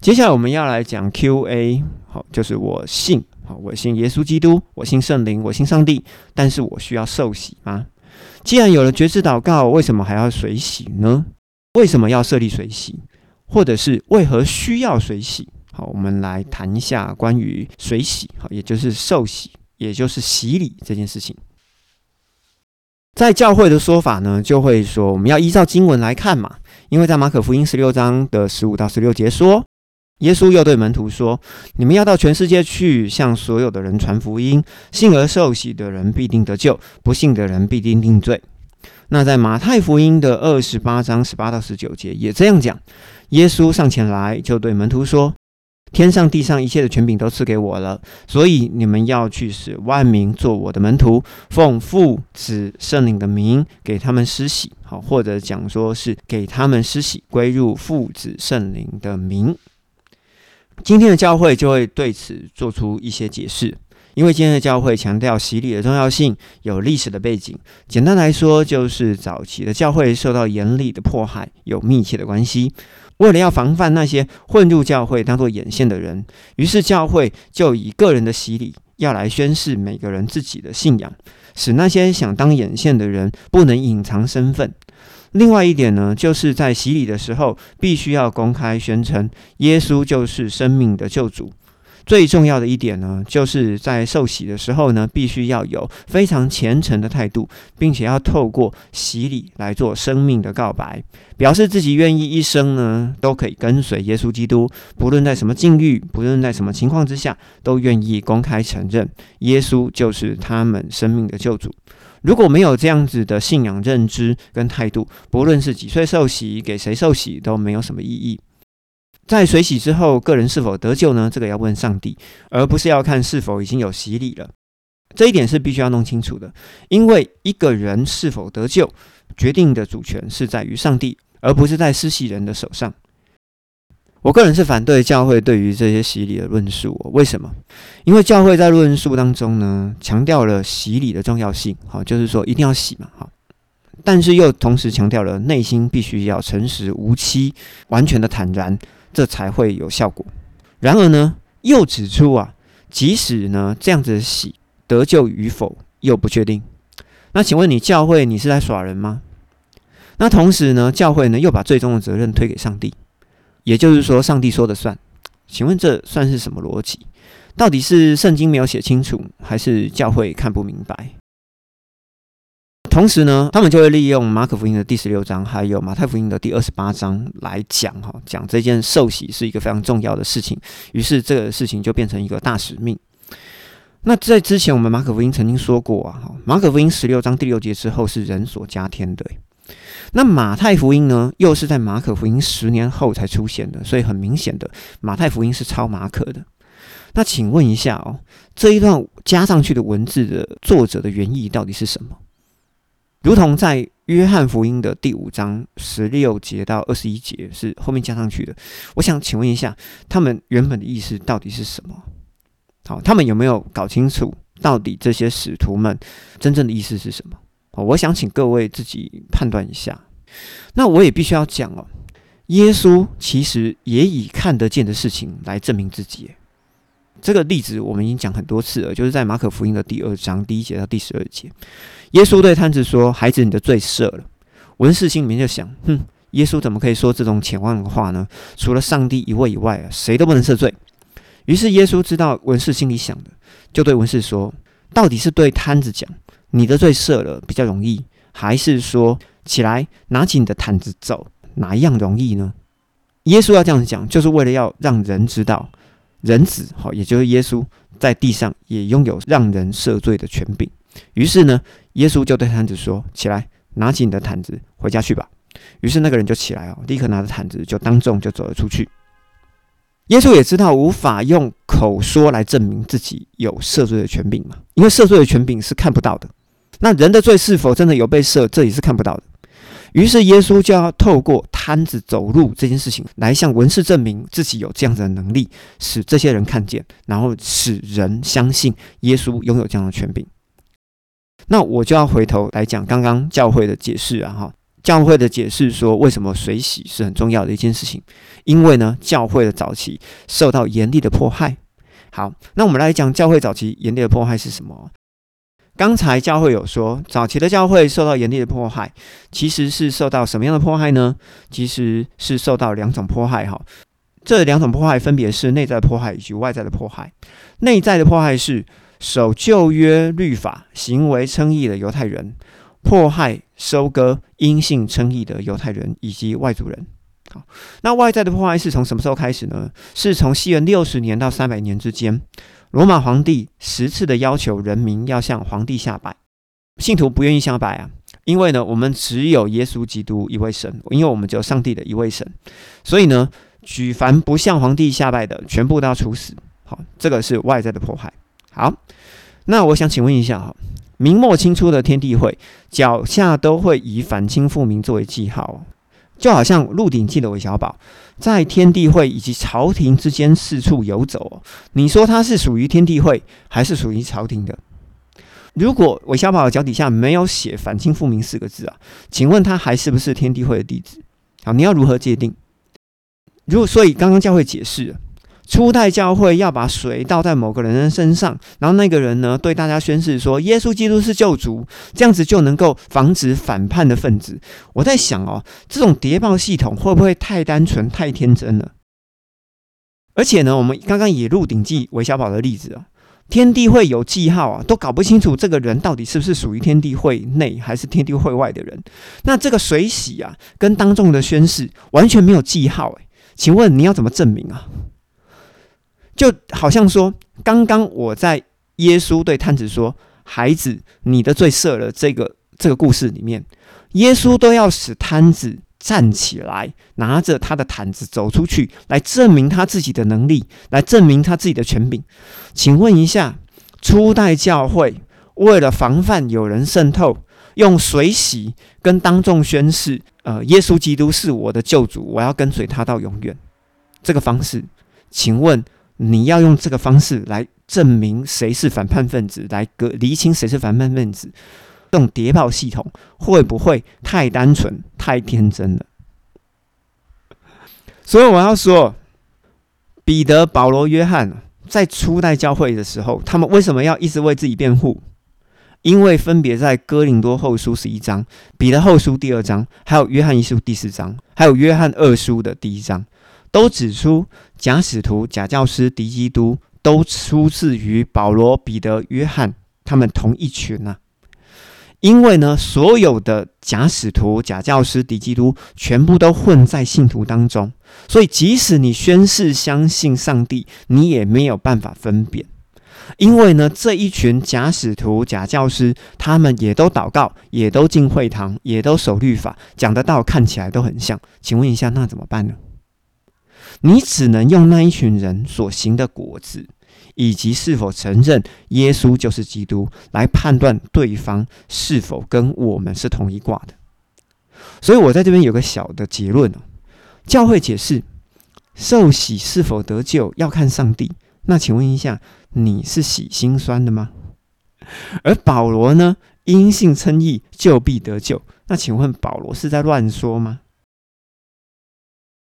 接下来我们要来讲 Q&A，好，就是我信，好，我信耶稣基督，我信圣灵，我信上帝，但是我需要受洗吗？既然有了觉知祷告，为什么还要水洗呢？为什么要设立水洗？或者是为何需要水洗？好，我们来谈一下关于水洗，好，也就是受洗，也就是洗礼这件事情。在教会的说法呢，就会说我们要依照经文来看嘛，因为在马可福音十六章的十五到十六节说，耶稣又对门徒说：“你们要到全世界去，向所有的人传福音，信而受洗的人必定得救，不信的人必定定罪。”那在马太福音的二十八章十八到十九节也这样讲，耶稣上前来就对门徒说。天上地上一切的权柄都赐给我了，所以你们要去使万民做我的门徒，奉父子圣灵的名给他们施洗，好，或者讲说是给他们施洗归入父子圣灵的名。今天的教会就会对此做出一些解释，因为今天的教会强调洗礼的重要性，有历史的背景。简单来说，就是早期的教会受到严厉的迫害，有密切的关系。为了要防范那些混入教会当做眼线的人，于是教会就以个人的洗礼要来宣示每个人自己的信仰，使那些想当眼线的人不能隐藏身份。另外一点呢，就是在洗礼的时候，必须要公开宣称耶稣就是生命的救主。最重要的一点呢，就是在受洗的时候呢，必须要有非常虔诚的态度，并且要透过洗礼来做生命的告白，表示自己愿意一生呢都可以跟随耶稣基督，不论在什么境遇，不论在什么情况之下，都愿意公开承认耶稣就是他们生命的救主。如果没有这样子的信仰认知跟态度，不论是几岁受洗，给谁受洗，都没有什么意义。在水洗之后，个人是否得救呢？这个要问上帝，而不是要看是否已经有洗礼了。这一点是必须要弄清楚的，因为一个人是否得救，决定的主权是在于上帝，而不是在施洗人的手上。我个人是反对教会对于这些洗礼的论述。为什么？因为教会在论述当中呢，强调了洗礼的重要性，好，就是说一定要洗嘛，好。但是又同时强调了内心必须要诚实无欺，完全的坦然。这才会有效果。然而呢，又指出啊，即使呢这样子洗得救与否又不确定。那请问你教会你是在耍人吗？那同时呢，教会呢又把最终的责任推给上帝，也就是说上帝说的算。请问这算是什么逻辑？到底是圣经没有写清楚，还是教会看不明白？同时呢，他们就会利用马可福音的第十六章，还有马太福音的第二十八章来讲哈，讲这件受洗是一个非常重要的事情。于是这个事情就变成一个大使命。那在之前，我们马可福音曾经说过啊，马可福音十六章第六节之后是人所加添的。那马太福音呢，又是在马可福音十年后才出现的，所以很明显的，马太福音是抄马可的。那请问一下哦，这一段加上去的文字的作者的原意到底是什么？如同在约翰福音的第五章十六节到二十一节是后面加上去的，我想请问一下，他们原本的意思到底是什么？好，他们有没有搞清楚到底这些使徒们真正的意思是什么？我想请各位自己判断一下。那我也必须要讲哦，耶稣其实也以看得见的事情来证明自己。这个例子我们已经讲很多次了，就是在马可福音的第二章第一节到第十二节，耶稣对摊子说：“孩子，你的罪赦了。”文士心里面就想：“哼，耶稣怎么可以说这种浅妄的话呢？除了上帝一位以外啊，谁都不能赦罪。”于是耶稣知道文士心里想的，就对文士说：“到底是对摊子讲你的罪赦了比较容易，还是说起来拿起你的毯子走，哪一样容易呢？”耶稣要这样讲，就是为了要让人知道。人子，好，也就是耶稣，在地上也拥有让人赦罪的权柄。于是呢，耶稣就对摊子说：“起来，拿起你的毯子回家去吧。”于是那个人就起来哦，立刻拿着毯子就当众就走了出去。耶稣也知道无法用口说来证明自己有赦罪的权柄嘛，因为赦罪的权柄是看不到的。那人的罪是否真的有被赦，这也是看不到的。于是耶稣就要透过摊子走路这件事情来向文士证明自己有这样子的能力，使这些人看见，然后使人相信耶稣拥有这样的权柄。那我就要回头来讲刚刚教会的解释啊，哈，教会的解释说，为什么水洗是很重要的一件事情？因为呢，教会的早期受到严厉的迫害。好，那我们来讲教会早期严厉的迫害是什么？刚才教会有说，早期的教会受到严厉的迫害，其实是受到什么样的迫害呢？其实是受到两种迫害哈。这两种迫害分别是内在迫害以及外在的迫害。内在的迫害是守旧约律法、行为称义的犹太人。迫害收割阴性称义的犹太人以及外族人。好，那外在的迫害是从什么时候开始呢？是从西元六十年到三百年之间，罗马皇帝十次的要求人民要向皇帝下拜，信徒不愿意下拜啊，因为呢，我们只有耶稣基督一位神，因为我们只有上帝的一位神，所以呢，举凡不向皇帝下拜的，全部都要处死。好，这个是外在的迫害。好，那我想请问一下哈。明末清初的天地会脚下都会以反清复明作为记号，就好像《鹿鼎记》的韦小宝在天地会以及朝廷之间四处游走哦。你说他是属于天地会还是属于朝廷的？如果韦小宝脚底下没有写“反清复明”四个字啊，请问他还是不是天地会的弟子？好，你要如何界定？如果所以刚刚教会解释。初代教会要把水倒在某个人的身上，然后那个人呢对大家宣誓说耶稣基督是救主，这样子就能够防止反叛的分子。我在想哦，这种谍报系统会不会太单纯、太天真了？而且呢，我们刚刚也《鹿鼎记》韦小宝的例子啊，天地会有记号啊，都搞不清楚这个人到底是不是属于天地会内还是天地会外的人。那这个水洗啊，跟当众的宣誓完全没有记号，诶，请问你要怎么证明啊？就好像说，刚刚我在耶稣对摊子说：“孩子，你的罪赦了。”这个这个故事里面，耶稣都要使摊子站起来，拿着他的毯子走出去，来证明他自己的能力，来证明他自己的权柄。请问一下，初代教会为了防范有人渗透，用水洗跟当众宣誓：“呃，耶稣基督是我的救主，我要跟随他到永远。”这个方式，请问？你要用这个方式来证明谁是反叛分子，来隔厘清谁是反叛分子，这种谍报系统会不会太单纯、太天真了？所以我要说，彼得、保罗、约翰在初代教会的时候，他们为什么要一直为自己辩护？因为分别在哥林多后书十一章、彼得后书第二章，还有约翰一书第四章，还有约翰二书的第一章。都指出假使徒、假教师、敌基督都出自于保罗、彼得、约翰他们同一群啊。因为呢，所有的假使徒、假教师、敌基督全部都混在信徒当中，所以即使你宣誓相信上帝，你也没有办法分辨。因为呢，这一群假使徒、假教师，他们也都祷告，也都进会堂，也都守律法，讲的道看起来都很像。请问一下，那怎么办呢？你只能用那一群人所行的果子，以及是否承认耶稣就是基督，来判断对方是否跟我们是同一卦的。所以我在这边有个小的结论哦：教会解释受洗是否得救要看上帝。那请问一下，你是洗心酸的吗？而保罗呢？因信称义就必得救。那请问保罗是在乱说吗？